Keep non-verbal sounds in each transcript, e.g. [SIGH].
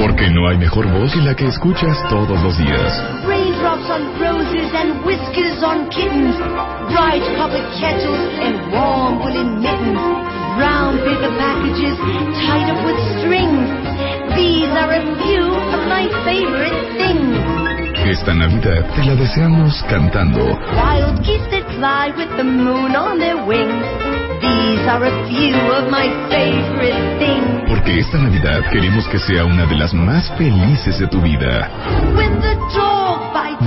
Porque no hay mejor voz que la que escuchas todos los días. Raindrops on roses and whiskers on kittens. Bright copper kettles and warm woolen mittens. Brown paper packages tied up with strings. These are a few of my favorite things. Esta Navidad te la deseamos cantando. Wild geese that fly with the moon on their wings. These are a few of my favorite things. Porque esta Navidad queremos que sea una de las más felices de tu vida.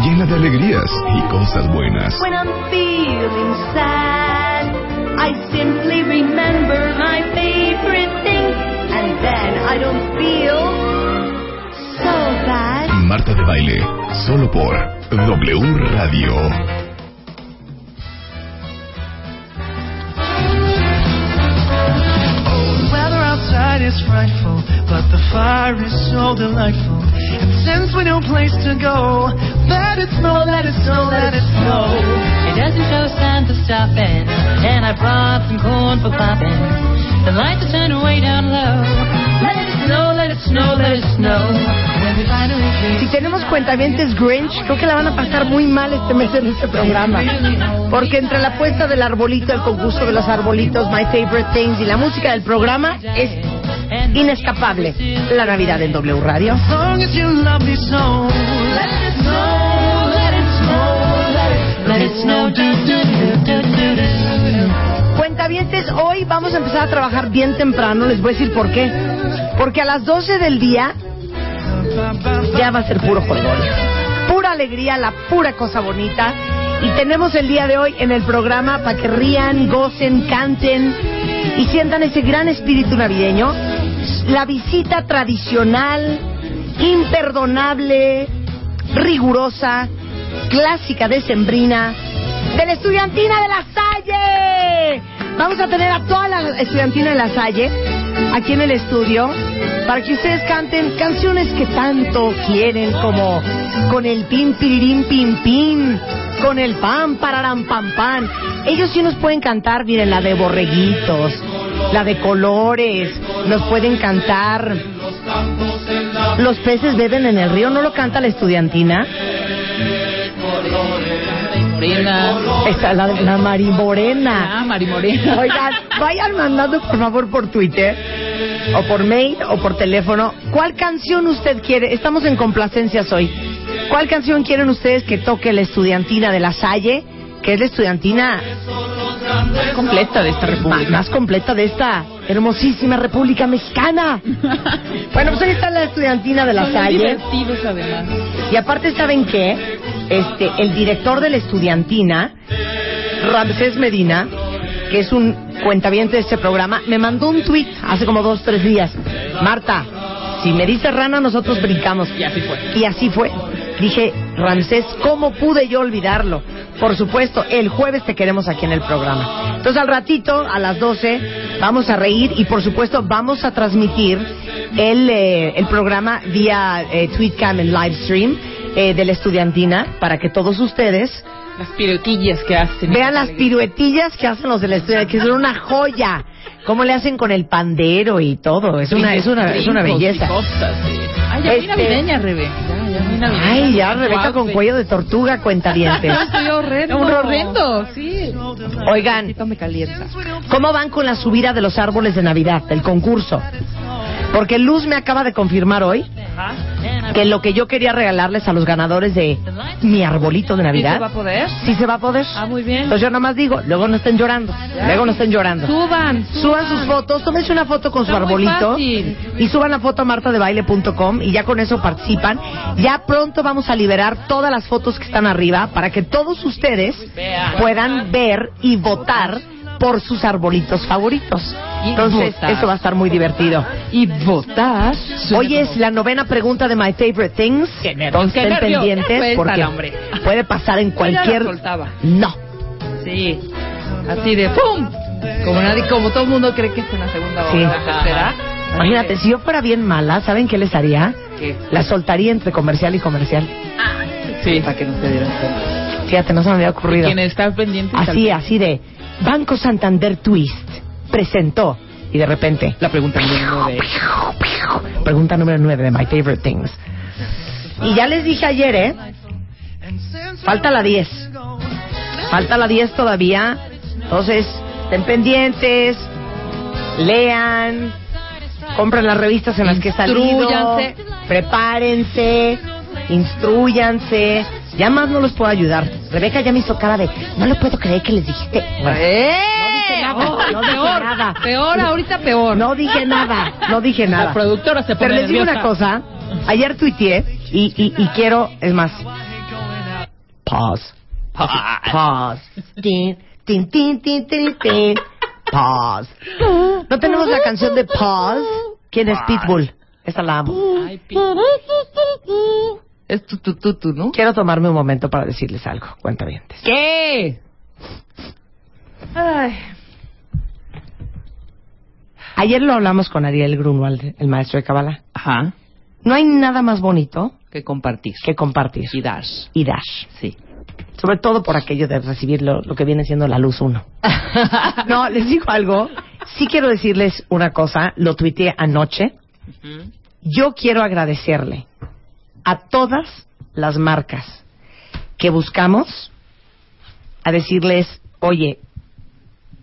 Llena de alegrías y cosas buenas. When I'm feeling sad, I simply remember my favorite thing, and then I don't feel so bad. Marta de Baile, solo por W Radio. Frightful, but the fire is so delightful. And since we no place to go, let it snow, let it snow, let it snow. It doesn't show signs of stopping, and I brought some corn for popping. The lights are turned way down low. Let it snow, let it snow, let it snow. When we finally Si tenemos cuentavientes Grinch, creo que la van a pasar muy mal este mes en este programa. Porque entre la puesta del arbolito, el concurso de los arbolitos, My Favorite Things y la música del programa es inescapable la Navidad en W Radio. Cuentavientes, hoy vamos a empezar a trabajar bien temprano. Les voy a decir por qué. Porque a las 12 del día ya va a ser puro jolgorio. Pura alegría, la pura cosa bonita. Y tenemos el día de hoy en el programa para que rían, gocen, canten y sientan ese gran espíritu navideño. La visita tradicional, imperdonable, rigurosa, clásica decembrina de la estudiantina de la Salle. Vamos a tener a toda la estudiantina de la Salle aquí en el estudio para que ustedes canten canciones que tanto quieren como con el pim piririm pim pim, con el pam pararam pam pam. Ellos sí nos pueden cantar, miren, la de borreguitos, la de colores, nos pueden cantar Los peces beben en el río, ¿no lo canta la estudiantina? Esta, la, la Marimorena. Ah, Marimorena. Oigan, vayan mandando por favor por Twitter o por mail o por teléfono cuál canción usted quiere. Estamos en complacencias hoy. ¿Cuál canción quieren ustedes que toque la estudiantina de la Salle? Que es la estudiantina Más completa de esta república. más completa de esta hermosísima República Mexicana. [LAUGHS] bueno, pues ahí está la estudiantina de la Son muy Salle. divertidos además. Y aparte, ¿saben qué? Este, el director de la estudiantina, Ramsés Medina, que es un cuentaviente de este programa, me mandó un tweet hace como dos, tres días. Marta, si me dice rana, nosotros brincamos. Y así fue. Y así fue. Dije, Ramsés, ¿cómo pude yo olvidarlo? Por supuesto, el jueves te queremos aquí en el programa. Entonces, al ratito, a las 12, vamos a reír y, por supuesto, vamos a transmitir el, eh, el programa vía eh, Tweetcam en live stream eh, de la estudiantina para que todos ustedes Las piruetillas que hacen. vean las piruetillas que hacen los de la estudiantina, que son una joya. Cómo le hacen con el pandero y todo. Es una, es una, es una belleza. Ay, ya Este- navideña, Rebe. Ay, ya, Rebeca con cuello de tortuga, cuentavientes. [LAUGHS] Estoy horrendo. Un horrendo, sí. Oigan. ¿cómo van con la subida de los árboles de Navidad, del concurso? Porque Luz me acaba de confirmar hoy que lo que yo quería regalarles a los ganadores de mi arbolito de ¿Y Navidad, se va a poder? sí se va a poder. Ah, muy bien. Entonces yo nada más digo, luego no estén llorando, luego no estén llorando. Suban, Suban sus fotos, tómense una foto con su Está arbolito y suban la foto a martadebaile.com y ya con eso participan. Ya pronto vamos a liberar todas las fotos que están arriba para que todos ustedes puedan ver y votar por sus arbolitos favoritos. Entonces, votar. eso va a estar muy divertido. Y votar. Hoy es la novena pregunta de My Favorite Things. Qué nervios, Entonces, qué estén pendientes porque hombre. puede pasar en cualquier... No. Sí. Así de ¡pum! Como nadie, como todo el mundo cree que es en la segunda Sí. o la tercera. Imagínate, si yo fuera bien mala, ¿saben qué les haría? ¿Qué? La soltaría entre comercial y comercial. Sí. Para que no se dieran cuenta. Fíjate, no se me había ocurrido. Quien está pendiente. Así, así de Banco Santander Twist presentó y de repente La pregunta número nueve. pregunta número 9 de My Favorite Things. Y ya les dije ayer, ¿eh? Falta la 10. Falta la 10 todavía. Entonces, estén pendientes, lean, compren las revistas en las que salido, prepárense, instruyanse. Ya más no los puedo ayudar. Rebeca ya me hizo cara de, no le puedo creer que les dijiste. Bueno, ¡Eh! Dije nada, no dije peor, nada. peor, ahorita peor. no dije nada, no dije nada. La productora se pone Pero les digo una nerviosa. cosa. Ayer tuiteé y, y, y quiero, es más. Pause. Pause. Tin, tin, tin, tin, tin, tin. Pause. ¿No tenemos la canción de Pause? ¿Quién es Pitbull? Esa la amo. Ay, Es tu, tu, tu, tu, ¿no? Quiero tomarme un momento para decirles algo. Cuenta bien. ¿Qué? Ay. Ayer lo hablamos con Ariel Grunwald, el maestro de Kabbalah. Ajá. No hay nada más bonito Que compartir. que compartir Y dash. y dash. Sí. Sobre todo por aquello de recibir lo, lo que viene siendo la luz uno. [LAUGHS] No, les digo algo. Sí quiero decirles una cosa. Lo tuiteé anoche. Yo quiero agradecerle a todas las marcas que buscamos a decirles, oye,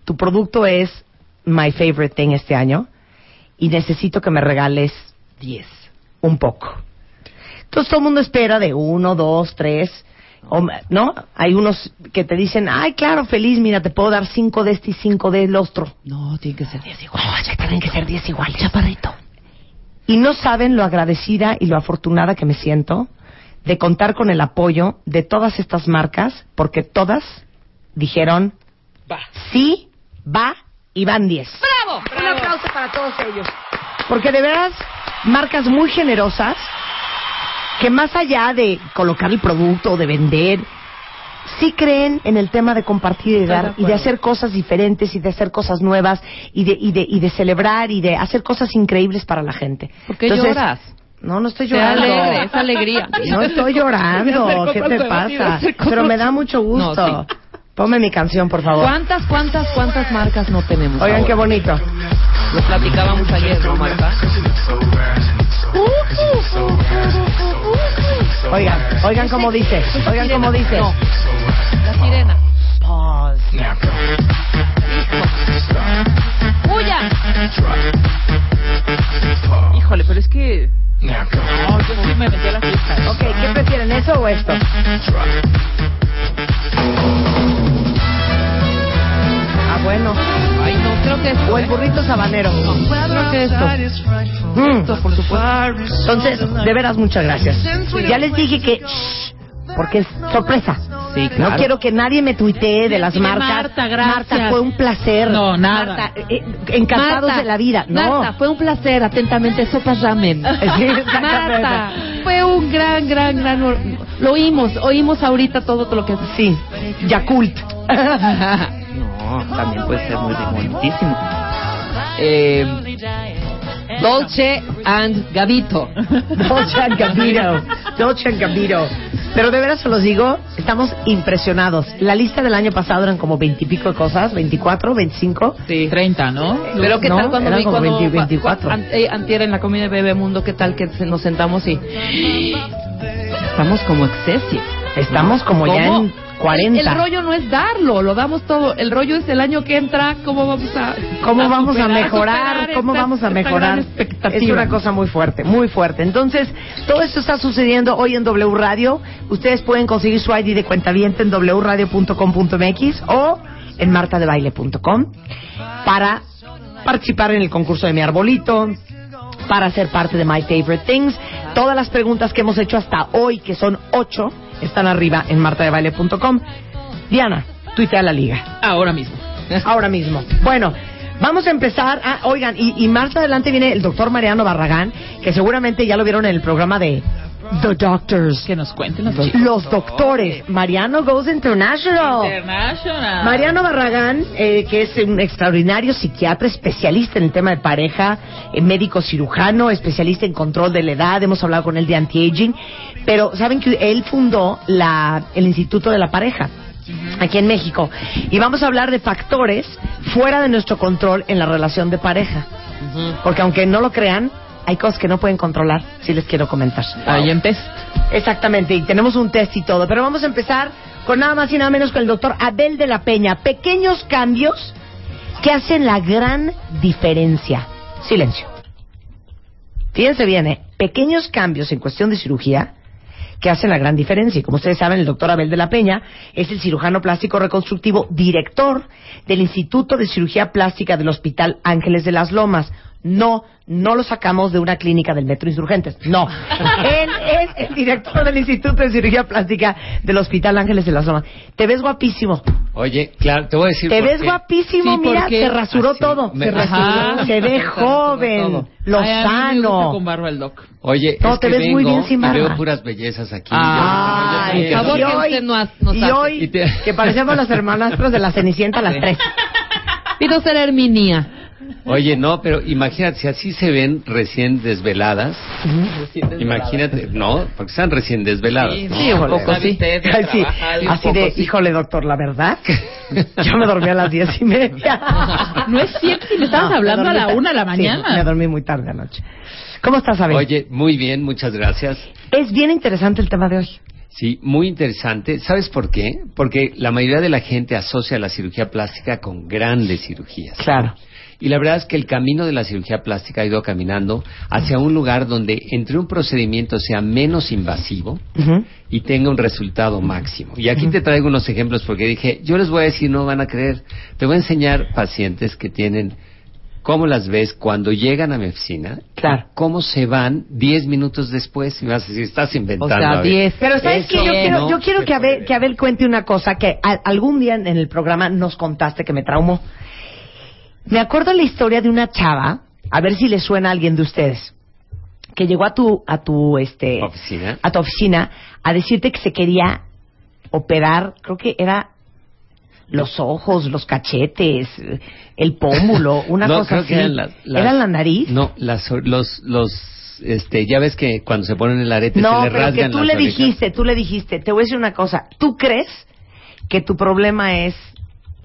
tu producto es my favorite thing este año y necesito que me regales 10, un poco. Entonces todo el mundo espera de uno, dos, tres, o, ¿no? Hay unos que te dicen, ay, claro, feliz, mira, te puedo dar cinco de este y cinco del otro. No, tiene que ser 10 igual. No, ya tienen que ser diez iguales. Chaparrito. Y no saben lo agradecida y lo afortunada que me siento de contar con el apoyo de todas estas marcas, porque todas dijeron, Va. sí, va y van 10. ¡Bravo! Un aplauso para todos ellos. Porque de veras, marcas muy generosas que más allá de colocar el producto o de vender, sí creen en el tema de compartir y dar y de hacer cosas diferentes y de hacer cosas nuevas y de, y de, y de celebrar y de hacer cosas increíbles para la gente. ¿Por qué Entonces, lloras? No, no estoy llorando. alegre, es alegría. No estoy [LAUGHS] llorando. ¿Qué te pasa? Pero me da mucho gusto. No, sí. Ponme mi canción, por favor. ¿Cuántas, cuántas, cuántas marcas no tenemos? Oigan, ahora? qué bonito. Lo platicábamos ayer, ¿no, Marta? Oigan, oigan cómo dice. Oigan cómo dice. No. La sirena. Pause. ¡Huya! Híjole, pero es que... No, yo sí me metí a la fiesta. Ok, ¿qué prefieren, eso o esto? Bueno. Ay, no, creo que esto... O el ¿eh? burrito sabanero. Creo que esto. Mm. Esto, por supuesto. Entonces, de veras, muchas gracias. Ya les dije que... shh, porque es sorpresa. Sí, No claro. quiero que nadie me tuitee de las marcas. Marta, gracias. Marta, fue un placer. No, nada. Marta, eh, encantados Marta, de la vida. No. Marta, fue un placer. Atentamente, Sopas Ramen. [LAUGHS] Sí, exactamente. Marta, fue un gran, gran, gran... Lo oímos, oímos ahorita todo lo que... Sí, Yakult. [LAUGHS] no, también puede ser muy bonitísimo. Eh, Dolce and Gavito. Dolce and Gabbino. Dolce and Gabbino. Pero de veras se los digo, estamos impresionados. La lista del año pasado eran como veintipico de cosas, 24, 25. Sí. 30, ¿no? Pero qué No, tal cuando eran vi como cuando 20, 24. cua- an- eh, antier en la comida de Bebemundo, qué tal que se- nos sentamos y estamos como excessive. Estamos como ya en 40. El, el rollo no es darlo, lo damos todo. El rollo es el año que entra, cómo vamos a ¿Cómo vamos a mejorar? ¿Cómo esta- vamos a mejorar? Es una cosa muy fuerte, muy fuerte. Entonces, todo esto está sucediendo hoy en W Radio. Ustedes pueden conseguir su ID de cuenta en wradio.com.mx o en martadebaile.com para participar en el concurso de mi arbolito, para ser parte de My Favorite Things. Todas las preguntas que hemos hecho hasta hoy, que son ocho, están arriba en martadebaile.com. Diana, tuitea la liga. Ahora mismo. Ahora mismo. Bueno, Vamos a empezar. Ah, oigan, y, y más adelante viene el doctor Mariano Barragán, que seguramente ya lo vieron en el programa de The Doctors. Que nos cuenten los chicos. Los doctores. Mariano Goes International. International. Mariano Barragán, eh, que es un extraordinario psiquiatra, especialista en el tema de pareja, eh, médico cirujano, especialista en control de la edad, hemos hablado con él de anti-aging, pero saben que él fundó la, el Instituto de la Pareja aquí en México y vamos a hablar de factores fuera de nuestro control en la relación de pareja, porque aunque no lo crean, hay cosas que no pueden controlar, si les quiero comentar. Ahí en test. Exactamente, y tenemos un test y todo. Pero vamos a empezar con nada más y nada menos con el doctor Abel de la Peña. Pequeños cambios que hacen la gran diferencia. Silencio. Fíjense bien, ¿eh? Pequeños cambios en cuestión de cirugía que hacen la gran diferencia. Y como ustedes saben, el doctor Abel de la Peña es el cirujano plástico reconstructivo, director del Instituto de Cirugía Plástica del Hospital Ángeles de las Lomas. No, no lo sacamos de una clínica del Metro Insurgentes. No. [LAUGHS] Él es el director del Instituto de Cirugía Plástica del Hospital Ángeles de las Lomas. Te ves guapísimo. Oye, claro, te voy a decir Te por ves qué. guapísimo, Sí, mira, porque- se rasuró Así, todo. me- se, rasuró. Ajá. se ve [LAUGHS] joven, lozano. con barba el doc. Oye, No, es te que ves muy bien sin y barba. veo puras bellezas aquí. Yo- por favor, y que hoy, usted no ha- nos y hoy Y te- que parecemos las hermanastras de la Cenicienta a las tres. Pido ser Herminia. Oye, no, pero imagínate, si así se ven recién desveladas, imagínate, no, porque están recién desveladas. Sí, ¿no? sí, un Híjole. poco sí. Ay, sí, así de, híjole, doctor, la verdad, [LAUGHS] yo me dormí a las diez y media. [LAUGHS] No es cierto, me estabas hablando a la una de la Sí, mañana. me dormí muy tarde anoche. ¿Cómo estás, Abel? Oye, muy bien, muchas gracias. Es bien interesante el tema de hoy. Sí, muy interesante. ¿Sabes por qué? Porque la mayoría de la gente asocia la cirugía plástica con grandes cirugías. Claro. Y la verdad es que el camino de la cirugía plástica ha ido caminando hacia un lugar donde entre un procedimiento sea menos invasivo y tenga un resultado máximo. Y aquí te traigo unos ejemplos porque dije, yo les voy a decir, no van a creer. Te voy a enseñar pacientes que tienen cómo las ves cuando llegan a mi oficina, Claro. cómo se van 10 minutos después. Y me vas a decir, estás inventando. O sea, Abel". 10. Pero sabes que yo quiero, no yo quiero que Abel, que Abel cuente una cosa que a- algún día en el programa nos contaste que me traumó. Me acuerdo la historia de una chava, a ver si le suena a alguien de ustedes, que llegó a tu, a tu, este, Oficina. a tu oficina a decirte que se quería operar, creo que era los ojos, los cachetes, el pómulo, [LAUGHS] una No, cosa creo así. que eran las- las- ¿Era la nariz? No, las, los, los, este, ya ves que cuando se ponen el arete No, se le pero que rasgan tú las le orejas. dijiste, tú le dijiste, te voy a decir una cosa, ¿tú crees que tu problema es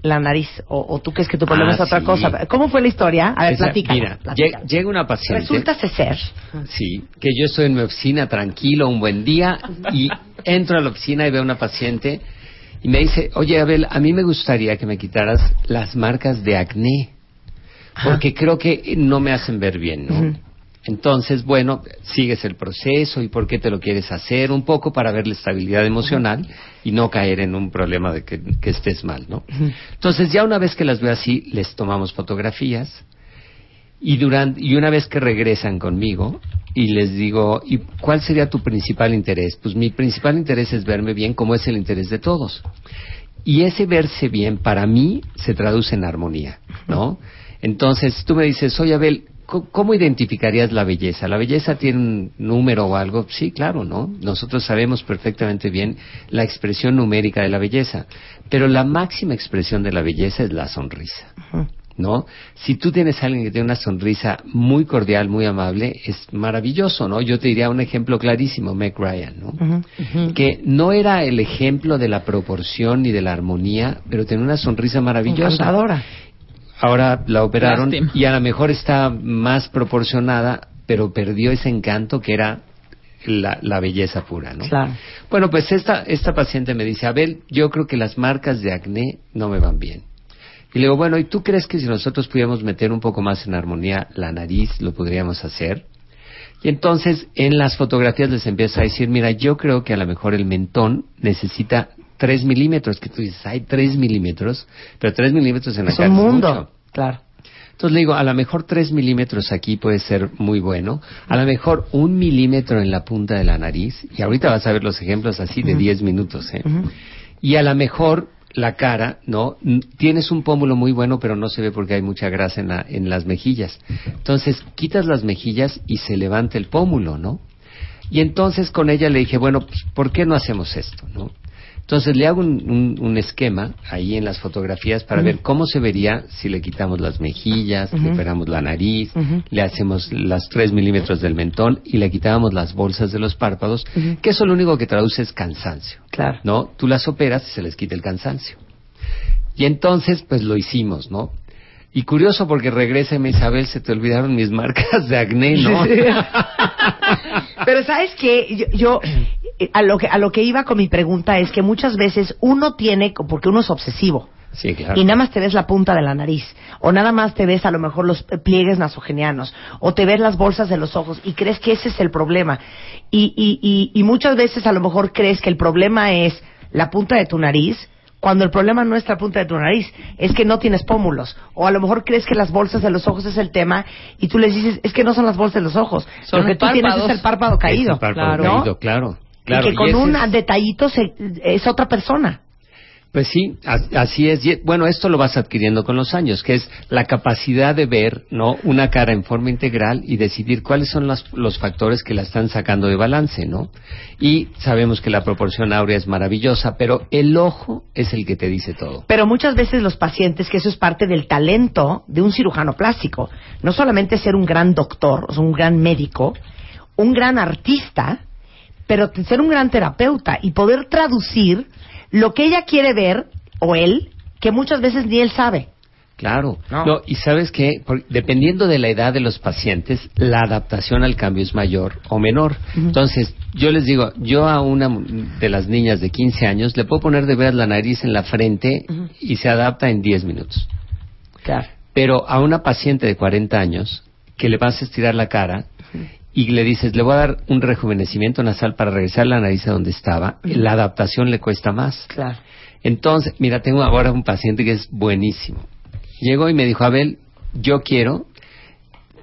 la nariz o, o tú crees que tu problema Ah, es otra sí. cosa? ¿Cómo fue la historia? A ver, Esa- platícala, Mira, llega una paciente. Resulta ser, Sí, que yo estoy en mi oficina tranquilo, un buen día, y entro a la oficina y veo a una paciente y me dice, oye Abel, a mí me gustaría que me quitaras las marcas de acné, porque creo que no me hacen ver bien, ¿no? Ujú. Entonces, bueno, sigues el proceso y por qué te lo quieres hacer, un poco para ver la estabilidad emocional y no caer en un problema de que, que estés mal, ¿no? Entonces, ya una vez que las veo así, les tomamos fotografías y, durante, y una vez que regresan conmigo y les digo, ¿y cuál sería tu principal interés? Pues mi principal interés es verme bien como es el interés de todos. Y ese verse bien para mí se traduce en armonía, ¿no? Entonces tú me dices, oye Abel, ¿cómo- ¿cómo identificarías la belleza? ¿La belleza tiene un número o algo? Sí, claro, ¿no? Nosotros sabemos perfectamente bien la expresión numérica de la belleza, pero la máxima expresión de la belleza es la sonrisa. ¿no? Si tú tienes a alguien que tiene una sonrisa muy cordial, muy amable, es maravilloso, ¿no? Yo te diría un ejemplo clarísimo, Meg Ryan, ¿no? Que no era el ejemplo de la proporción ni de la armonía, pero tenía una sonrisa maravillosa. encantadora. Ahora la operaron Lástima. y a lo mejor está más proporcionada, pero perdió ese encanto que era la, la belleza pura, ¿no? Claro. Bueno, pues esta, esta paciente me dice, Abel, yo creo que las marcas de acné no me van bien. Y le digo, bueno, ¿y tú crees que si nosotros pudiéramos meter un poco más en armonía la nariz, lo podríamos hacer? Y entonces en las fotografías les empieza a decir, mira, yo creo que a lo mejor el mentón necesita 3 milímetros, que tú dices, hay 3 milímetros, pero 3 milímetros en la Es cara un es mundo. mucho. Claro. Entonces le digo, a lo mejor 3 milímetros aquí puede ser muy bueno, a lo mejor un milímetro en la punta de la nariz, y ahorita vas a ver los ejemplos así de 10 minutos, ¿eh? Y a lo mejor la cara, ¿no? Tienes un pómulo muy bueno, pero no se ve porque hay mucha grasa en, la- en las mejillas. Entonces, quitas las mejillas y se levanta el pómulo, ¿no? Y entonces con ella le dije, bueno, pues, ¿por qué no hacemos esto, no? Entonces le hago un, un- un esquema ahí en las fotografías para ver cómo se vería si le quitamos las mejillas, le operamos la nariz, le hacemos las 3 milímetros del mentón y le quitábamos las bolsas de los párpados, que eso lo único que traduce es cansancio. Claro. ¿no? Tú las operas y se les quita el cansancio. Y entonces, pues lo hicimos, ¿no? Y curioso porque regresa y me dice, Isabel, se te olvidaron mis marcas de acné, ¿no? [LAUGHS] Pero sabes que yo, yo, eh, a lo que a lo que iba con mi pregunta es que muchas veces uno tiene porque uno es obsesivo. Sí, claro. y nada más te ves la punta de la nariz. O nada más te ves a lo mejor los pliegues nasogenianos. O te ves las bolsas de los ojos y crees que ese es el problema. Y, y, y, y muchas veces a lo mejor crees que el problema es la punta de tu nariz cuando el problema no es la punta de tu nariz, es que no tienes pómulos. O a lo mejor crees que las bolsas de los ojos es el tema y tú les dices, es que no son las bolsas de los ojos. Son Lo que tú tienes es el párpado caído. Es el párpado ¿no? caído, claro. claro. y que con un es- detallito se- es otra persona. Pues sí, as- así es. Bueno, esto lo vas adquiriendo con los años, que es la capacidad de ver no una cara en forma integral y decidir cuáles son las- los factores que la están sacando de balance, ¿no? Y sabemos que la proporción áurea es maravillosa, pero el ojo es el que te dice todo. Pero muchas veces los pacientes, que eso es parte del talento de un cirujano plástico, no solamente ser un gran doctor, o un gran médico, un gran artista, pero ser un gran terapeuta y poder traducir lo que ella quiere ver, o él, que muchas veces ni él sabe. Claro. No. No, y sabes que dependiendo de la edad de los pacientes, la adaptación al cambio es mayor o menor. Entonces, yo les digo, yo a una de las niñas de 15 años le puedo poner de veras la nariz en la frente y se adapta en 10 minutos. Claro. Pero a una paciente de 40 años que le vas a estirar la cara y le dices, le voy a dar un rejuvenecimiento nasal para regresar la nariz a donde estaba, la adaptación le cuesta más. Claro. Entonces, mira, tengo ahora un paciente que es buenísimo. Llegó y me dijo, Abel, yo quiero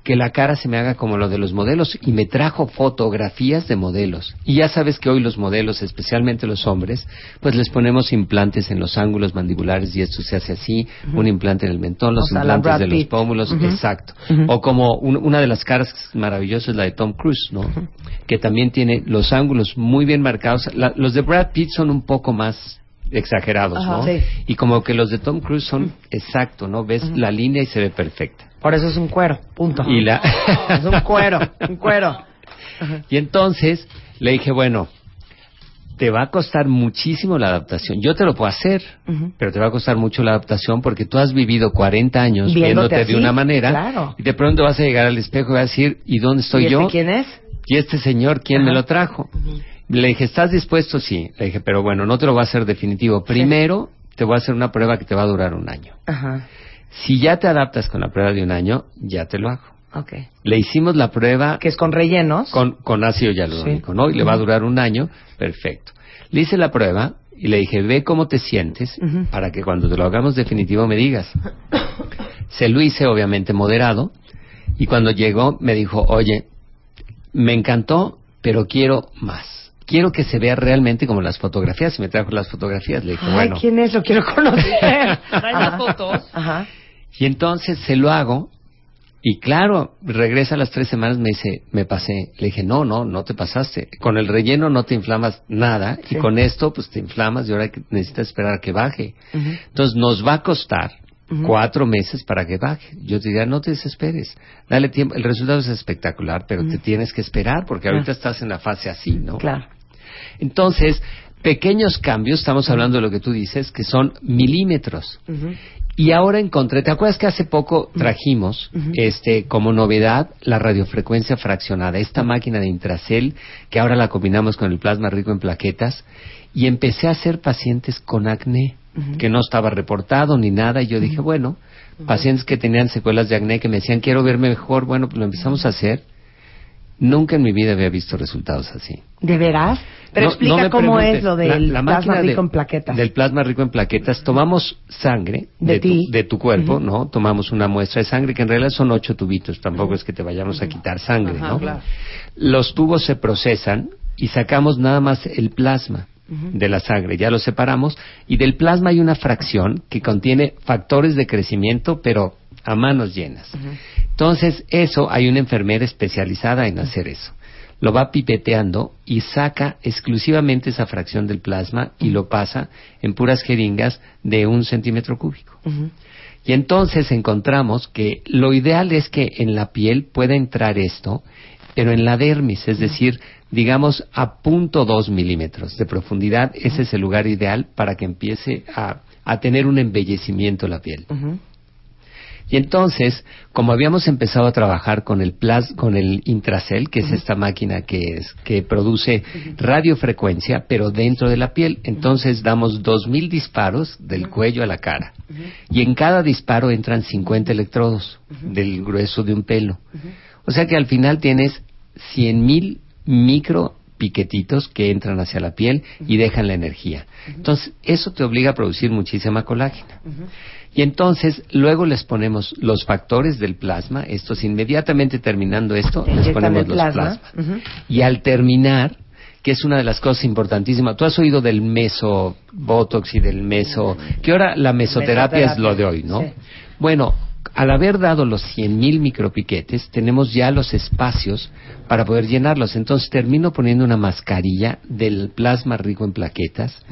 que la cara se me haga como lo de los modelos y me trajo fotografías de modelos. Y ya sabes que hoy los modelos, especialmente los hombres, pues les ponemos implantes en los ángulos mandibulares y esto se hace así, un implante en el mentón, los O sea, la implantes de los pómulos, exacto. O como un- una de las caras maravillosas es la de Tom Cruise, ¿no? Que también tiene los ángulos muy bien marcados. La- los de Brad Pitt son un poco más exagerados, ¿no? sí. Y como que los de Tom Cruise son exacto, ¿no? Ves la línea y se ve perfecta. Por eso es un cuero, punto. Y la [LAUGHS] Es un cuero, un cuero. y entonces le dije, bueno, te va a costar muchísimo la adaptación. Yo te lo puedo hacer, pero te va a costar mucho la adaptación porque tú has vivido 40 años Viéndote viéndote así, de una manera claro. y de pronto vas a llegar al espejo y vas a decir, ¿y dónde estoy ¿Y este yo? quién es? ¿Y este señor quién Ajá. me lo trajo? Le dije, ¿estás dispuesto? Sí. Le dije, pero bueno, no te lo voy a hacer definitivo. Primero te voy a hacer una prueba que te va a durar un año. Ajá. Si ya te adaptas con la prueba de un año, ya te lo hago. Ok. Le hicimos la prueba Que es con rellenos. con, con ácido hialurónico, ¿no? Y le va a durar un año, perfecto. Le hice la prueba y le dije, ve cómo te sientes para que cuando te lo hagamos definitivo me digas. [COUGHS] Se lo hice obviamente moderado y cuando llegó me dijo, oye, me encantó, pero quiero más. Quiero que se vea realmente como las fotografías. Y me trajo las fotografías. Le dije, Ay, bueno. ¿quién es? Lo quiero conocer. [LAUGHS] Trae las fotos. Ajá. Y entonces se lo hago y claro, regresa a las tres semanas me dice, me pasé. Le dije, no, no, no te pasaste. Con el relleno no te inflamas nada Sí. y con esto pues te inflamas y ahora necesitas esperar a que baje. Entonces nos va a costar cuatro meses para que baje. Yo te diría, no te desesperes. Dale tiempo. El resultado es espectacular, pero te tienes que esperar porque ahorita estás en la fase así, ¿no? Claro. Entonces, pequeños cambios, estamos hablando de lo que tú dices, que son milímetros. Y ahora encontré, ¿te acuerdas que hace poco trajimos este como novedad la radiofrecuencia fraccionada, esta máquina de Intracel que ahora la combinamos con el plasma rico en plaquetas y empecé a hacer pacientes con acné que no estaba reportado ni nada y yo dije, bueno, pacientes que tenían secuelas de acné que me decían, "Quiero verme mejor", bueno, pues lo empezamos a hacer. Nunca en mi vida había visto resultados así. ¿De veras? Pero No- explica no cómo preguntes. es lo del la plasma rico de- en plaquetas. Del plasma rico en plaquetas. Tomamos sangre De de, tu, de tu cuerpo. ¿no? Tomamos una muestra de sangre, que en realidad son ocho tubitos. Tampoco es que te vayamos a quitar sangre, Ajá, ¿no? claro. Los tubos se procesan y sacamos nada más el plasma. de la sangre, ya lo separamos, y del plasma hay una fracción que contiene factores de crecimiento, pero a manos llenas. Entonces, eso hay una enfermera especializada en hacer eso. Lo va pipeteando y saca exclusivamente esa fracción del plasma y lo pasa en puras jeringas de un centímetro cúbico. Y entonces encontramos que lo ideal es que en la piel pueda entrar esto, pero en la dermis, es decir, digamos a punto dos milímetros de profundidad, ese es el lugar ideal para que empiece a, a tener un embellecimiento la piel. Y entonces, como habíamos empezado a trabajar con el plas, con el Intracel, que es esta máquina que es que produce radiofrecuencia, pero dentro de la piel, entonces damos dos mil disparos del cuello a la cara. Y en cada disparo entran 50 electrodos del grueso de un pelo. O sea que al final tienes cien mil micro piquetitos que entran hacia la piel y dejan la energía. Entonces, eso te obliga a producir muchísima colágena. Y entonces luego les ponemos los factores del plasma, estos inmediatamente terminando esto, les ponemos los plasma. plasmas. Y al terminar, que es una de las cosas importantísimas, tú has oído del meso botox y del meso, que ahora la mesoterapia es lo de hoy, ¿no? Sí. Bueno, al haber dado los 100.000 micropiquetes, tenemos ya los espacios para poder llenarlos. Entonces termino poniendo una mascarilla del plasma rico en plaquetas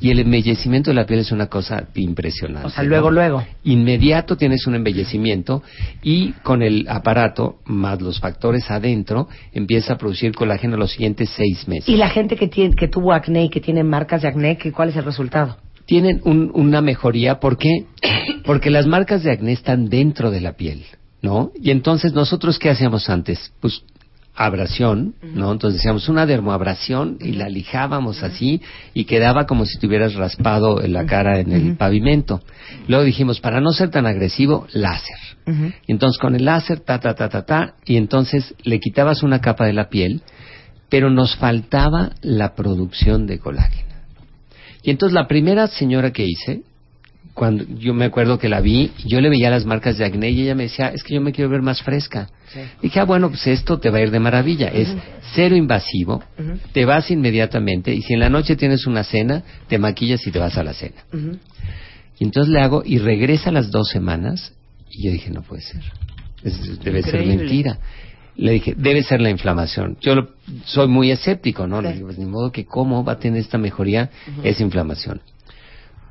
y el embellecimiento de la piel es una cosa impresionante. O sea, luego, ¿no? luego. Inmediato tienes un embellecimiento y con el aparato más los factores adentro empieza a producir colágeno los siguientes seis meses. Y la gente que, tiene, que tuvo acné y que tiene marcas de acné, ¿qué- ¿cuál es el resultado? Tienen un- una mejoría. ¿Por qué? [COUGHS] Porque las marcas de acné están dentro de la piel, ¿no? Y entonces, ¿nosotros qué hacíamos antes? Pues abrasión, ¿no? Entonces decíamos una dermoabrasión y la lijábamos así y quedaba como si tuvieras raspado la cara en el pavimento. Luego dijimos, para no ser tan agresivo, láser. Y entonces con el láser, ta, ta, ta, ta, ta, y entonces le quitabas una capa de la piel, pero nos faltaba la producción de colágeno. Y entonces la primera señora que hice, cuando yo me acuerdo que la vi, yo le veía las marcas de acné y ella me decía, es que yo me quiero ver más fresca. Dije, ah, bueno, pues esto te va a ir de maravilla. Es cero invasivo, te vas inmediatamente y si en la noche tienes una cena, te maquillas y te vas a la cena. Y entonces le hago y regresa a las dos semanas y yo dije, no puede ser. Es- debe ser mentira. Le dije, debe ser la inflamación. Yo lo- soy muy escéptico, ¿no? Le digo, pues ni modo que cómo va a tener esta mejoría, es inflamación.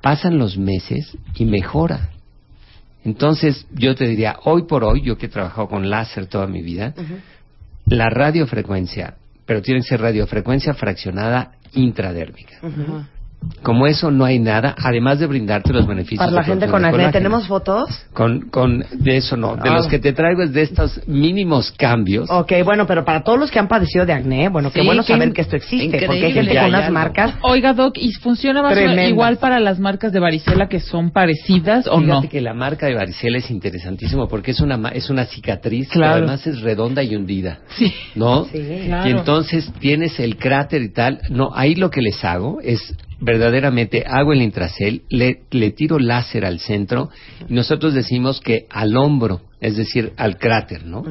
Pasan los meses y mejora. Entonces, yo te diría, hoy por hoy, yo que he trabajado con láser toda mi vida, la radiofrecuencia, pero tiene que ser radiofrecuencia fraccionada intradérmica. Como eso no hay nada, además de brindarte los beneficios. Para la de gente con acné. ¿tenemos fotos? Con, con, de eso no. De Ah. los que te traigo es de estos mínimos cambios. Ok, bueno, pero para todos los que han padecido de acné, bueno, qué Sí, bueno qué saber in- que esto existe, increíble. porque hay gente Ya con unas marcas. Oiga, Doc, ¿y funciona más igual para las marcas de varicela que son parecidas o no? Fíjate que la marca de varicela es interesantísimo porque es una ma- es una cicatriz Claro. que además es redonda y hundida, Sí. ¿no? Sí. Claro. Y entonces tienes el cráter y tal. No, ahí lo que les hago es verdaderamente hago el intracel, le, le tiro láser al centro y nosotros decimos que al hombro, es decir, al cráter, ¿no?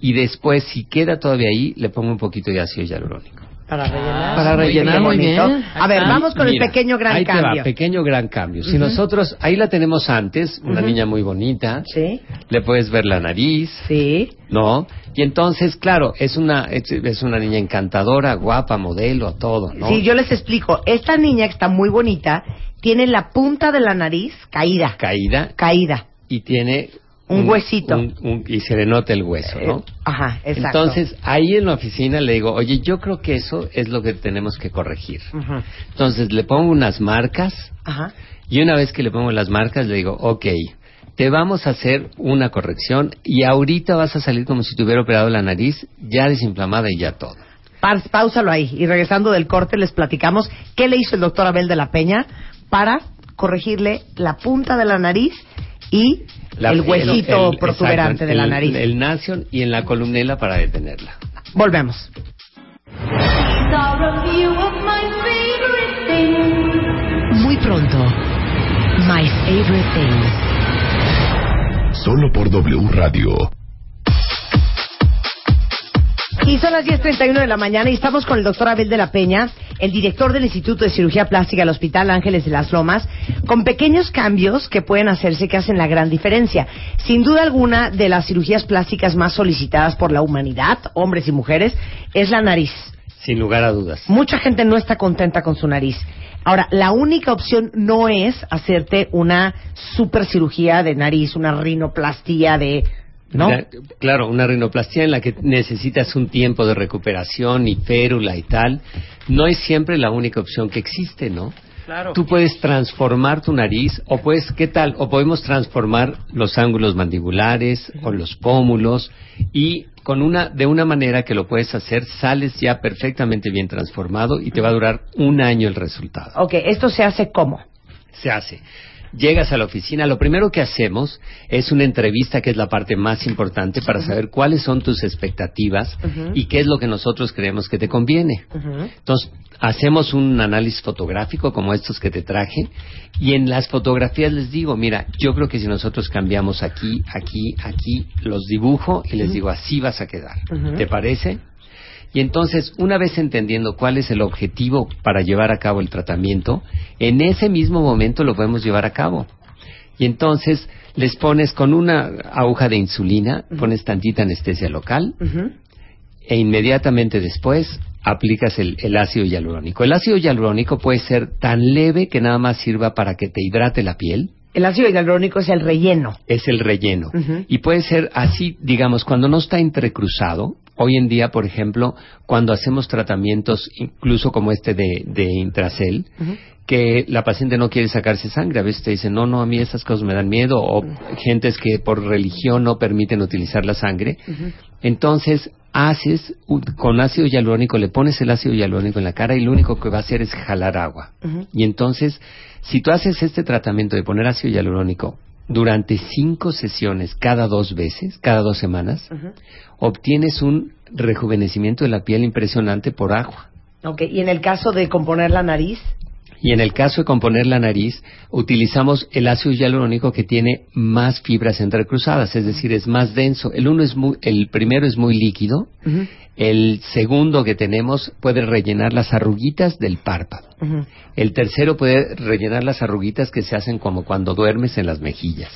Y después, si queda todavía ahí, le pongo un poquito de ácido hialurónico. Para rellenar. Para Muy rellenar, bien, muy bien. A ver, vamos con Mira, el pequeño gran ahí te cambio. va, pequeño gran cambio. Si nosotros, ahí la tenemos antes, una niña muy bonita, Sí, le puedes ver la nariz, sí. ¿no? Y entonces, claro, es una, es, es una niña encantadora, guapa, modelo, todo, ¿no? Sí, yo les explico. Esta niña que está muy bonita tiene la punta de la nariz caída. Caída Caída. y tiene... Un huesito. un- un- y se le nota el hueso, ¿no? Eh, ajá, exacto. Entonces, ahí en la oficina le digo, oye, yo creo que eso es lo que tenemos que corregir. Ujú. Entonces, le pongo unas marcas Ajá. y una vez que le pongo las marcas, le digo, ok, te vamos a hacer una corrección y ahorita vas a salir como si te hubiera operado la nariz, ya desinflamada y ya todo. Páusalo ahí. Y regresando del corte les platicamos qué le hizo el doctor Abel de la Peña para corregirle la punta de la nariz y La- el huesito el- protuberante exacto, de la el- nariz. El nación y en la columnela para detenerla. Volvemos. Muy pronto, My Favorite Things. Solo por W Radio. Y son las 10.31 de la mañana y estamos con el doctor Abel de la Peña el director del Instituto de Cirugía Plástica del Hospital Ángeles de las Lomas, con pequeños cambios que pueden hacerse que hacen la gran diferencia. Sin duda alguna, de las cirugías plásticas más solicitadas por la humanidad, hombres y mujeres, es la nariz. Sin lugar a dudas. Mucha gente no está contenta con su nariz. Ahora, la única opción no es hacerte una super cirugía de nariz, una rinoplastía de... ¿No? Claro, una rinoplastia en la que necesitas un tiempo de recuperación y férula y tal, no es siempre la única opción que existe, ¿no? Claro. Tú puedes transformar tu nariz, o puedes, ¿qué tal? O podemos transformar los ángulos mandibulares o los pómulos y con una, de una manera que lo puedes hacer, sales ya perfectamente bien transformado y te va a durar un año el resultado. Ok, esto se hace cómo? se hace. Llegas a la oficina, lo primero que hacemos es una entrevista que es la parte más importante para saber cuáles son tus expectativas y qué es lo que nosotros creemos que te conviene. Entonces, hacemos un análisis fotográfico como estos que te traje y en las fotografías les digo, mira, yo creo que si nosotros cambiamos aquí, aquí, aquí, los dibujo y les digo, así vas a quedar. ¿Te parece? Y entonces, una vez entendiendo cuál es el objetivo para llevar a cabo el tratamiento, en ese mismo momento lo podemos llevar a cabo. Y entonces les pones con una aguja de insulina, pones tantita anestesia local e inmediatamente después aplicas el, el ácido hialurónico. El ácido hialurónico puede ser tan leve que nada más sirva para que te hidrate la piel, El ácido hialurónico es el relleno. es el relleno. Y puede ser así, digamos, cuando no está entrecruzado. Hoy en día, por ejemplo, cuando hacemos tratamientos, incluso como este de, de Intracel, que la paciente no quiere sacarse sangre, a veces te dicen, no, no, a mí esas cosas me dan miedo, o gentes que por religión no permiten utilizar la sangre. Entonces, haces, con ácido hialurónico, le pones el ácido hialurónico en la cara y lo único que va a hacer es jalar agua. Y entonces, si tú haces este tratamiento de poner ácido hialurónico durante cinco sesiones cada dos veces, cada dos semanas, obtienes un rejuvenecimiento de la piel impresionante por agua. Ok, y en el caso de componer la nariz, Y en el caso de componer la nariz, utilizamos el ácido hialurónico que tiene más fibras entrecruzadas, es decir, es más denso. El uno es muy, el primero es muy líquido, el segundo que tenemos puede rellenar las arruguitas del párpado. El tercero puede rellenar las arruguitas que se hacen como cuando duermes en las mejillas.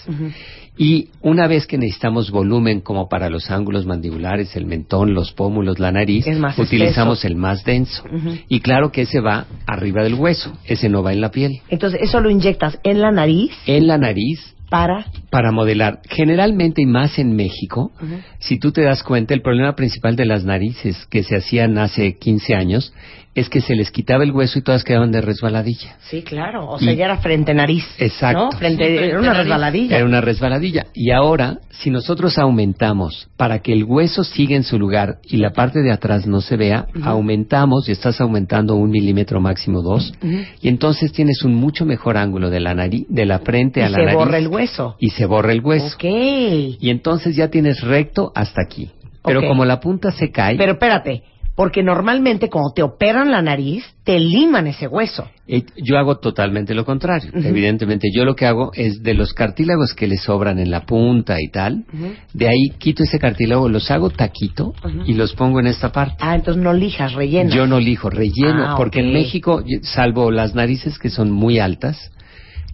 Y una vez que necesitamos volumen como para los ángulos mandibulares, el mentón, los pómulos, la nariz, utilizamos espeso. el más denso. Y claro que ese va arriba del hueso, ese no va en la piel. entonces eso lo inyectas en la nariz En la nariz para... para modelar. Generalmente y más en México, si tú te das cuenta, el problema principal de las narices que se hacían hace 15 años es que se les quitaba el hueso y todas quedaban de resbaladilla. Sí, claro, o sea, Y- ya era frente-nariz. Exacto. ¿no? Frente, Sí, era una resbaladilla. Era una resbaladilla. Y ahora, si nosotros aumentamos para que el hueso siga en su lugar y la parte de atrás no se vea, aumentamos y estás aumentando un milímetro máximo dos, y entonces tienes un mucho mejor ángulo de la nariz, de la frente Y a la se nariz. borra el hueso. Y se borra el hueso. Ok. Y entonces ya tienes recto hasta aquí. Pero como la punta se cae, Pero espérate, porque normalmente cuando te operan la nariz, te liman ese hueso. yo hago totalmente lo contrario. Evidentemente, yo lo que hago es de los cartílagos que le sobran en la punta y tal, de ahí quito ese cartílago, los hago taquito y los pongo en esta parte. Ah, entonces no lijas, rellenas. Yo no lijo, relleno, Ah, porque en. México, salvo las narices que son muy altas,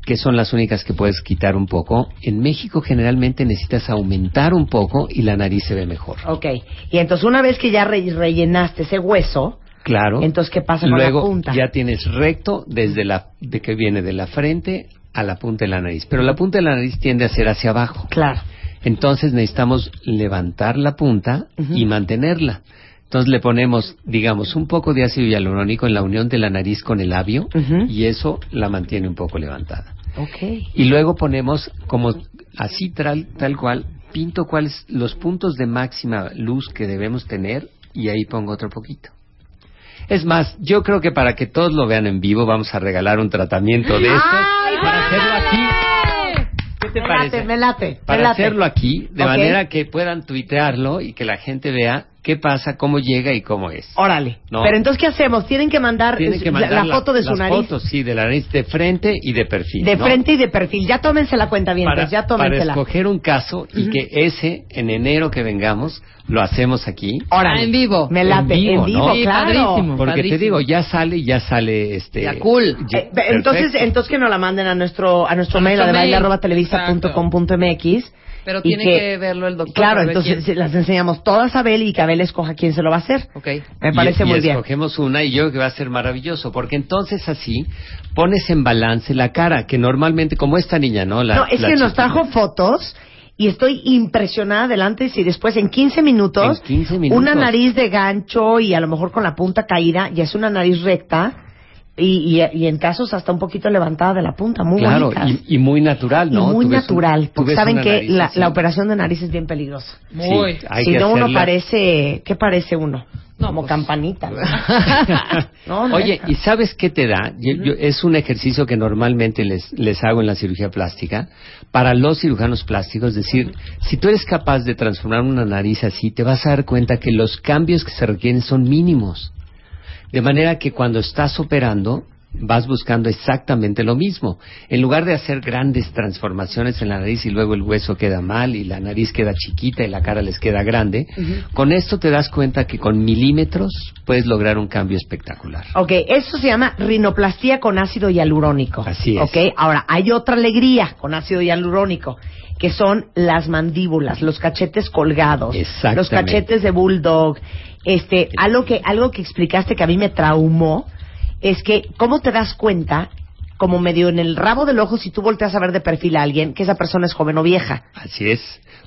que son las únicas que puedes quitar un poco, en México generalmente necesitas aumentar un poco y la nariz se ve mejor. Ok. Y entonces una vez que ya re- rellenaste ese hueso, Claro. entonces ¿qué pasa con Luego la punta? ya tienes recto desde la de que viene de la frente a la punta de la nariz, pero la punta de la nariz tiende a ser hacia abajo. Claro. Entonces necesitamos levantar la punta y mantenerla. Entonces le ponemos, digamos, un poco de ácido hialurónico en la unión de la nariz con el labio y eso la mantiene un poco levantada. Ok. Y luego ponemos como así tal, tal cual, pinto cuáles los puntos de máxima luz que debemos tener y ahí pongo otro poquito. Es más, yo creo que para que todos lo vean en vivo vamos a regalar un tratamiento de estos ¡Ay, para hacerlo aquí. ¿Qué te me parece? late, me late. me Para late. hacerlo aquí, de manera que puedan tuitearlo y que la gente vea qué pasa, cómo llega y cómo es. Órale. No. Pero entonces, ¿qué hacemos? Tienen que mandar, Tienen que la- mandar la, foto de su las nariz. fotos, sí, de la nariz de frente y de perfil. De ¿no? frente y de perfil. Ya tómense la cuenta bien, para, ya para tómensela. escoger un caso y que ese, en enero que vengamos, lo hacemos aquí. Órale. Ah, en vivo. Me En late, en vivo, vivo, ¿no? Sí, claro. padrísimo. Porque te padrísimo. digo, ya sale, ya sale este. Ya, cool. ya- Eh, entonces, entonces que nos la manden a nuestro a nuestro A mail, nuestro a mail. baile@televisa.com.mx. Pero y tiene que verlo el doctor Claro, entonces quién. las enseñamos todas a Abel y que Abel escoja quién se lo va a hacer. Ok. Me Y- parece y muy bien. escogemos una y yo creo que va a ser maravilloso, porque entonces así pones en balance la cara, que normalmente, como esta niña, ¿no? La, no, es la que nos trajo fotos y estoy impresionada delante y después en 15 minutos, En 15 minutos. una nariz de gancho y a lo mejor con la punta caída, ya es una nariz recta y, y, y en casos hasta un poquito levantada de la punta, muy Claro, bonitas. y, y muy natural, Y ¿no? muy ves un- natural, porque saben que nariz la, operación de nariz es bien peligrosa. Muy. Sí, si no uno parece, ¿qué parece uno? No, Como pues. campanita. [LAUGHS] No, Oye. ¿y sabes qué te da? Yo- yo- es un ejercicio que normalmente les, les hago en la cirugía plástica para los cirujanos plásticos. Es decir, si tú eres capaz de transformar una nariz así, te vas a dar cuenta que los cambios que se requieren son mínimos. De manera que cuando estás operando, vas buscando exactamente lo mismo. En lugar de hacer grandes transformaciones en la nariz y luego el hueso queda mal y la nariz queda chiquita y la cara les queda grande, con esto te das cuenta que con milímetros puedes lograr un cambio espectacular. Ok, eso se llama rinoplastía con ácido hialurónico. Así es. Ok, ahora hay otra alegría con ácido hialurónico, que son las mandíbulas, los cachetes colgados, los cachetes de bulldog. Este, algo que algo que explicaste que a mí me traumó es que cómo te das cuenta como medio en el rabo del ojo si tú volteas a ver de perfil a alguien que esa persona es joven o vieja. Así es.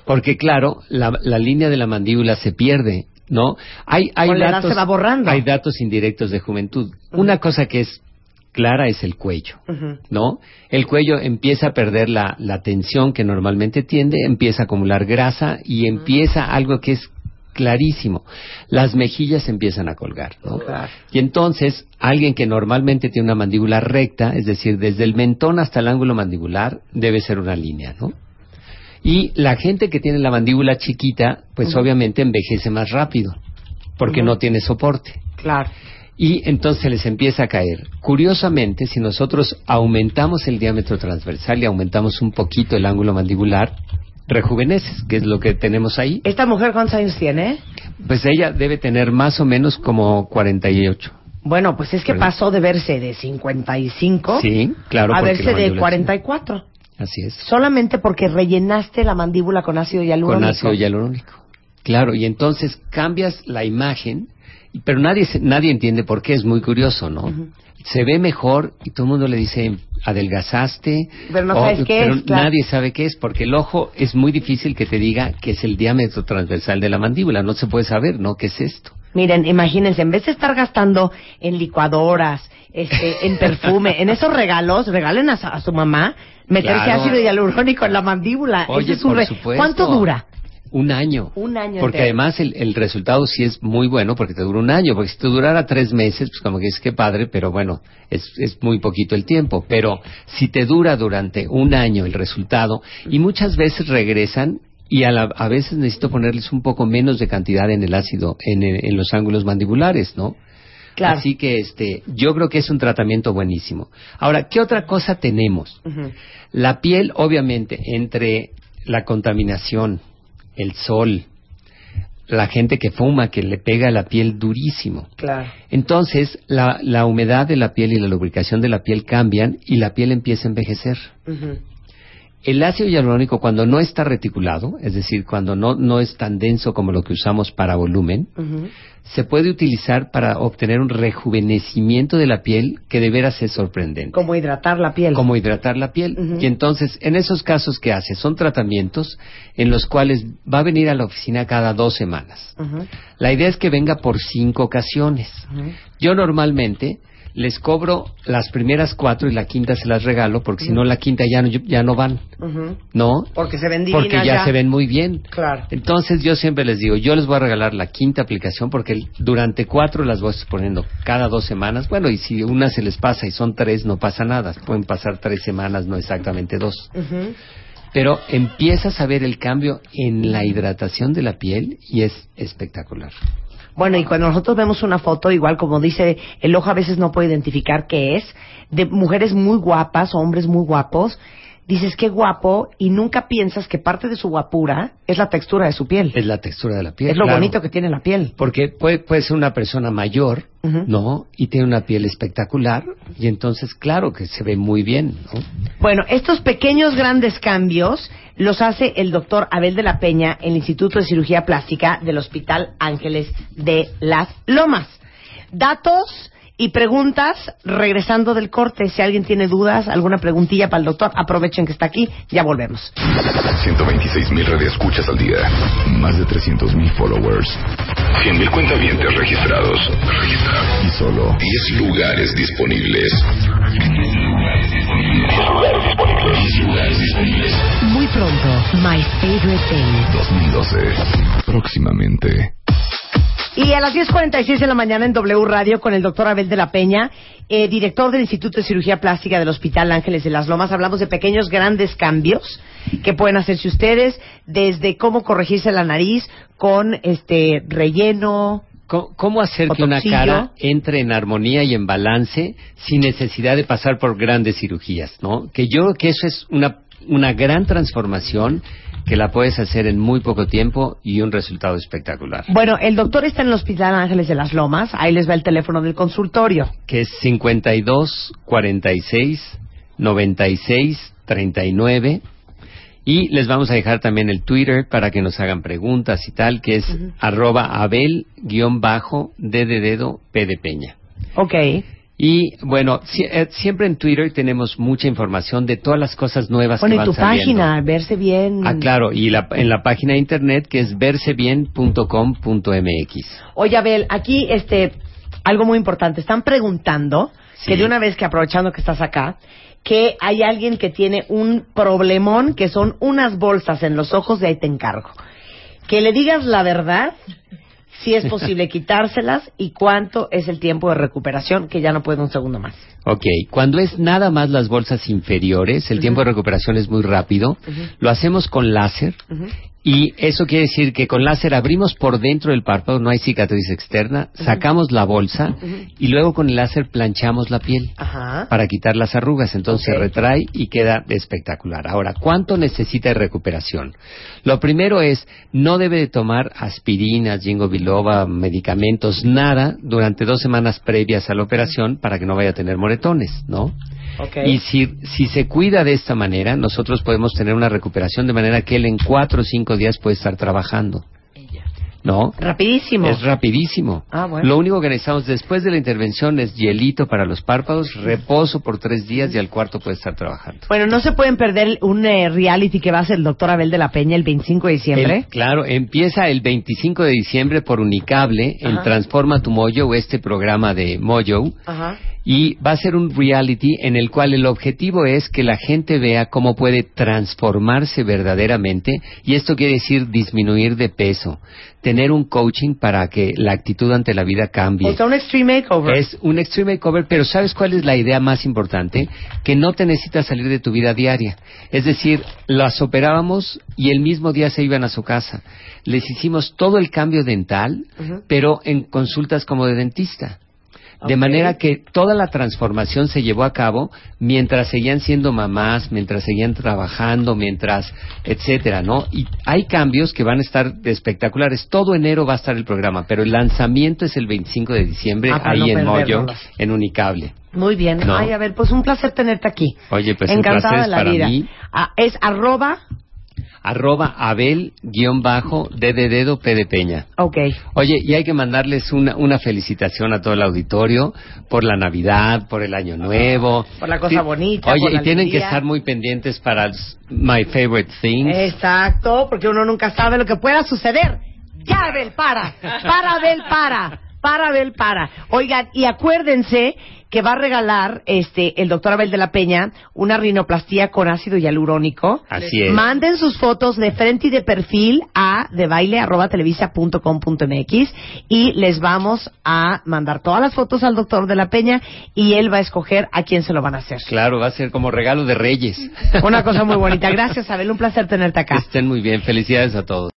Porque claro, la, la línea de la mandíbula se pierde, ¿no? Hay, hay Con la edad datos, se va borrando. Hay datos indirectos de juventud. Una cosa que es clara es el cuello. ¿no? El cuello empieza a perder la, la tensión que normalmente tiende, empieza a acumular grasa y empieza algo que es clarísimo. Las mejillas empiezan a colgar, ¿no? Claro. Y entonces, alguien que normalmente tiene una mandíbula recta, es decir, desde el mentón hasta el ángulo mandibular, debe ser una línea, ¿no? Y la gente que tiene la mandíbula chiquita, pues obviamente envejece más rápido, porque no tiene soporte. Claro. Y entonces les empieza a caer. Curiosamente, si nosotros aumentamos el diámetro transversal y aumentamos un poquito el ángulo mandibular, rejuveneces, que es lo que tenemos ahí. ¿Esta mujer cuántos años tiene? Pues ella debe tener más o menos como 48. Bueno, pues es que Perdón. pasó de verse de 55 Sí, claro. a verse de mandíbula es- 44. Así es. Solamente porque rellenaste la mandíbula con ácido hialurónico. Con ácido hialurónico. Claro, y entonces cambias la imagen, pero nadie nadie entiende por qué, es muy curioso, ¿no? Se ve mejor y todo el mundo le dice adelgazaste. Pero no o- sabes qué pero es, claro. nadie sabe qué es, porque el ojo es muy difícil que te diga que es el diámetro transversal de la mandíbula, no se puede saber, ¿no? ¿Qué es esto? Miren, imagínense, en vez de estar gastando en licuadoras, este, en perfume, en esos regalos, regalen a, su- a su mamá meterse Claro. ácido hialurónico en la mandíbula. Oye, Ese es un por re- supuesto. ¿Cuánto dura? Un año. Un año Porque entero. además el, el resultado sí es muy bueno porque te dura un año. Porque si te durara tres meses, pues como que es que padre, pero bueno, es, es muy poquito el tiempo. Pero si te dura durante un año el resultado, y muchas veces regresan y a, la- a veces necesito ponerles un poco menos de cantidad en el ácido, en, el- en los ángulos mandibulares, ¿no? Claro. Así que este, yo creo que es un tratamiento buenísimo. Ahora, ¿qué otra cosa tenemos? La piel, obviamente, entre la contaminación, el sol, la gente que fuma, que le pega la piel durísimo. Claro. Entonces, la, la humedad de la piel y la lubricación de la piel cambian y la piel empieza a envejecer. El ácido hialurónico, cuando no está reticulado, es decir, cuando no, no es tan denso como lo que usamos para volumen, se puede utilizar para obtener un rejuvenecimiento de la piel que de veras es sorprendente Como hidratar la piel. como hidratar la piel. Y entonces, en esos casos que hace, son tratamientos en los cuales va a venir a la oficina cada dos semanas. La idea es que venga por cinco ocasiones. Yo normalmente les cobro las primeras cuatro y la quinta se las regalo porque si no la quinta ya no, ya no van. ¿no? Porque se ven Porque ya, se ven muy bien. Claro. Entonces yo siempre les digo, yo les voy a regalar la quinta aplicación porque durante cuatro las voy poniendo cada dos semanas. Bueno, y si una se les pasa y son tres, no pasa nada. Pueden pasar tres semanas, no exactamente dos. Pero empiezas a ver el cambio en la hidratación de la piel y es espectacular. Bueno, y cuando nosotros vemos una foto, igual como dice, el ojo a veces no puede identificar qué es, de mujeres muy guapas hombres muy guapos, dices qué guapo y nunca piensas que parte de su guapura es la textura de su piel. Es la textura de la piel. Es lo claro. bonito que tiene la piel. Porque puede, puede ser una persona mayor. ¿no? Y tiene una piel espectacular y entonces, claro que se ve muy bien, ¿no? Bueno, estos pequeños grandes cambios los hace el doctor Abel de la Peña en el Instituto de Cirugía Plástica del Hospital Ángeles de las Lomas. Datos y preguntas regresando del corte. Si alguien tiene dudas, alguna preguntilla para el doctor, aprovechen que está aquí. Ya volvemos. 126 mil radioescuchas al día. Más de 300 mil followers. 100 mil cuentavientes registrados. Y solo 10 lugares disponibles. 10 lugares disponibles. Muy pronto, My Favorite Thing. 2012. Próximamente. Y a las 10.46 de la mañana en W Radio con el doctor Abel de la Peña, eh, director del Instituto de Cirugía Plástica del Hospital Ángeles de las Lomas, hablamos de pequeños grandes cambios que pueden hacerse ustedes, desde cómo corregirse la nariz con este relleno. ¿Cómo, hacer que una cara entre en armonía y en balance sin necesidad de pasar por grandes cirugías, ¿no? Que yo creo que eso es una, una gran transformación que la puedes hacer en muy poco tiempo y un resultado espectacular. Bueno, el doctor está en el Hospital Ángeles de las Lomas, ahí les va el teléfono del consultorio. Que es 52 46 96 39 y les vamos a dejar también el Twitter para que nos hagan preguntas y tal, que es arroba abel guion bajo d de dedo p de peña. Ok. Y bueno, si- eh, siempre en Twitter tenemos mucha información de todas las cosas nuevas Bueno, que y van tu saliendo. página, verse bien. Ah, claro, y la- en la página de internet que es versebien.com.mx. Oye, Abel, aquí este algo muy importante. Están preguntando que de una vez que aprovechando que estás acá, que hay alguien que tiene un problemón que son unas bolsas en los ojos de ahí te encargo. Que le digas la verdad, si es posible quitárselas y cuánto es el tiempo de recuperación, que ya no puede un segundo más. Ok, cuando es nada más las bolsas inferiores, el tiempo de recuperación es muy rápido. Lo hacemos con láser y eso quiere decir que con láser abrimos por dentro del párpado, no hay cicatriz externa, sacamos la bolsa y luego con el láser planchamos la piel Ajá. para quitar las arrugas. Entonces se retrae y queda espectacular. Ahora, ¿cuánto necesita de recuperación? Lo primero es, no debe de tomar aspirinas, jingo biloba, medicamentos, nada durante dos semanas previas a la operación para que no vaya a tener moretones, ¿no? Y si, si se cuida de esta manera, nosotros podemos tener una recuperación de manera que él en cuatro o cinco días puede estar trabajando. ¿No? Rapidísimo. Es rapidísimo. Ah, bueno. Lo único que necesitamos después de la intervención es hielito para los párpados, reposo por tres días y al cuarto puede estar trabajando. Bueno, no se pueden perder un eh, reality que va a hacer el doctor Abel de la Peña el 25 de diciembre. El- claro, empieza el 25 de diciembre por Unicable en. Transforma tu Mojo, este programa de Mojo. Ajá. Y va a ser un reality en el cual el objetivo es que la gente vea cómo puede transformarse verdaderamente y esto quiere decir disminuir de peso, tener un coaching para que la actitud ante la vida cambie. Sea, un extreme makeover. Es un extreme makeover, pero ¿sabes cuál es la idea más importante? Que no te necesitas salir de tu vida diaria. Es decir, las operábamos y el mismo día se iban a su casa. Les hicimos todo el cambio dental, pero en consultas como de dentista. De manera que toda la transformación se llevó a cabo mientras seguían siendo mamás, mientras seguían trabajando, mientras, etcétera, ¿no? Y hay cambios que van a estar espectaculares. Todo enero va a estar el programa, pero el lanzamiento es el 25 de diciembre Ah, ahí no en Moyo, en Unicable. Muy bien. No. Ay, a ver, pues un placer tenerte aquí. Oye, pues Encantada placer de es la para vida. mí. Ah, es arroba, Arroba Abel, guion bajo, de dedo, P de Peña. ok. Oye, y hay que mandarles una, una felicitación a todo el auditorio por la Navidad, por el Año Nuevo. Por la cosa Sí. bonita, Oye, por la y tienen que estar muy pendientes para My Favorite Things. Exacto, porque uno nunca sabe lo que pueda suceder. Ya, Abel, para. Para, Abel, para. para Abel para. Oigan, y acuérdense que va a regalar este el doctor Abel de la Peña una rinoplastía con ácido hialurónico. Así es. Manden sus fotos de frente y de perfil a debaile@televisa.com.mx y les vamos a mandar todas las fotos al doctor de la Peña y él va a escoger a quién se lo van a hacer. Claro, va a ser como regalo de Reyes. [LAUGHS] Una cosa muy bonita. [LAUGHS] Gracias, Abel. Un placer tenerte Que acá. estén muy bien. Felicidades a todos.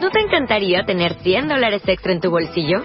¿No te encantaría tener 100 dólares extra en tu bolsillo?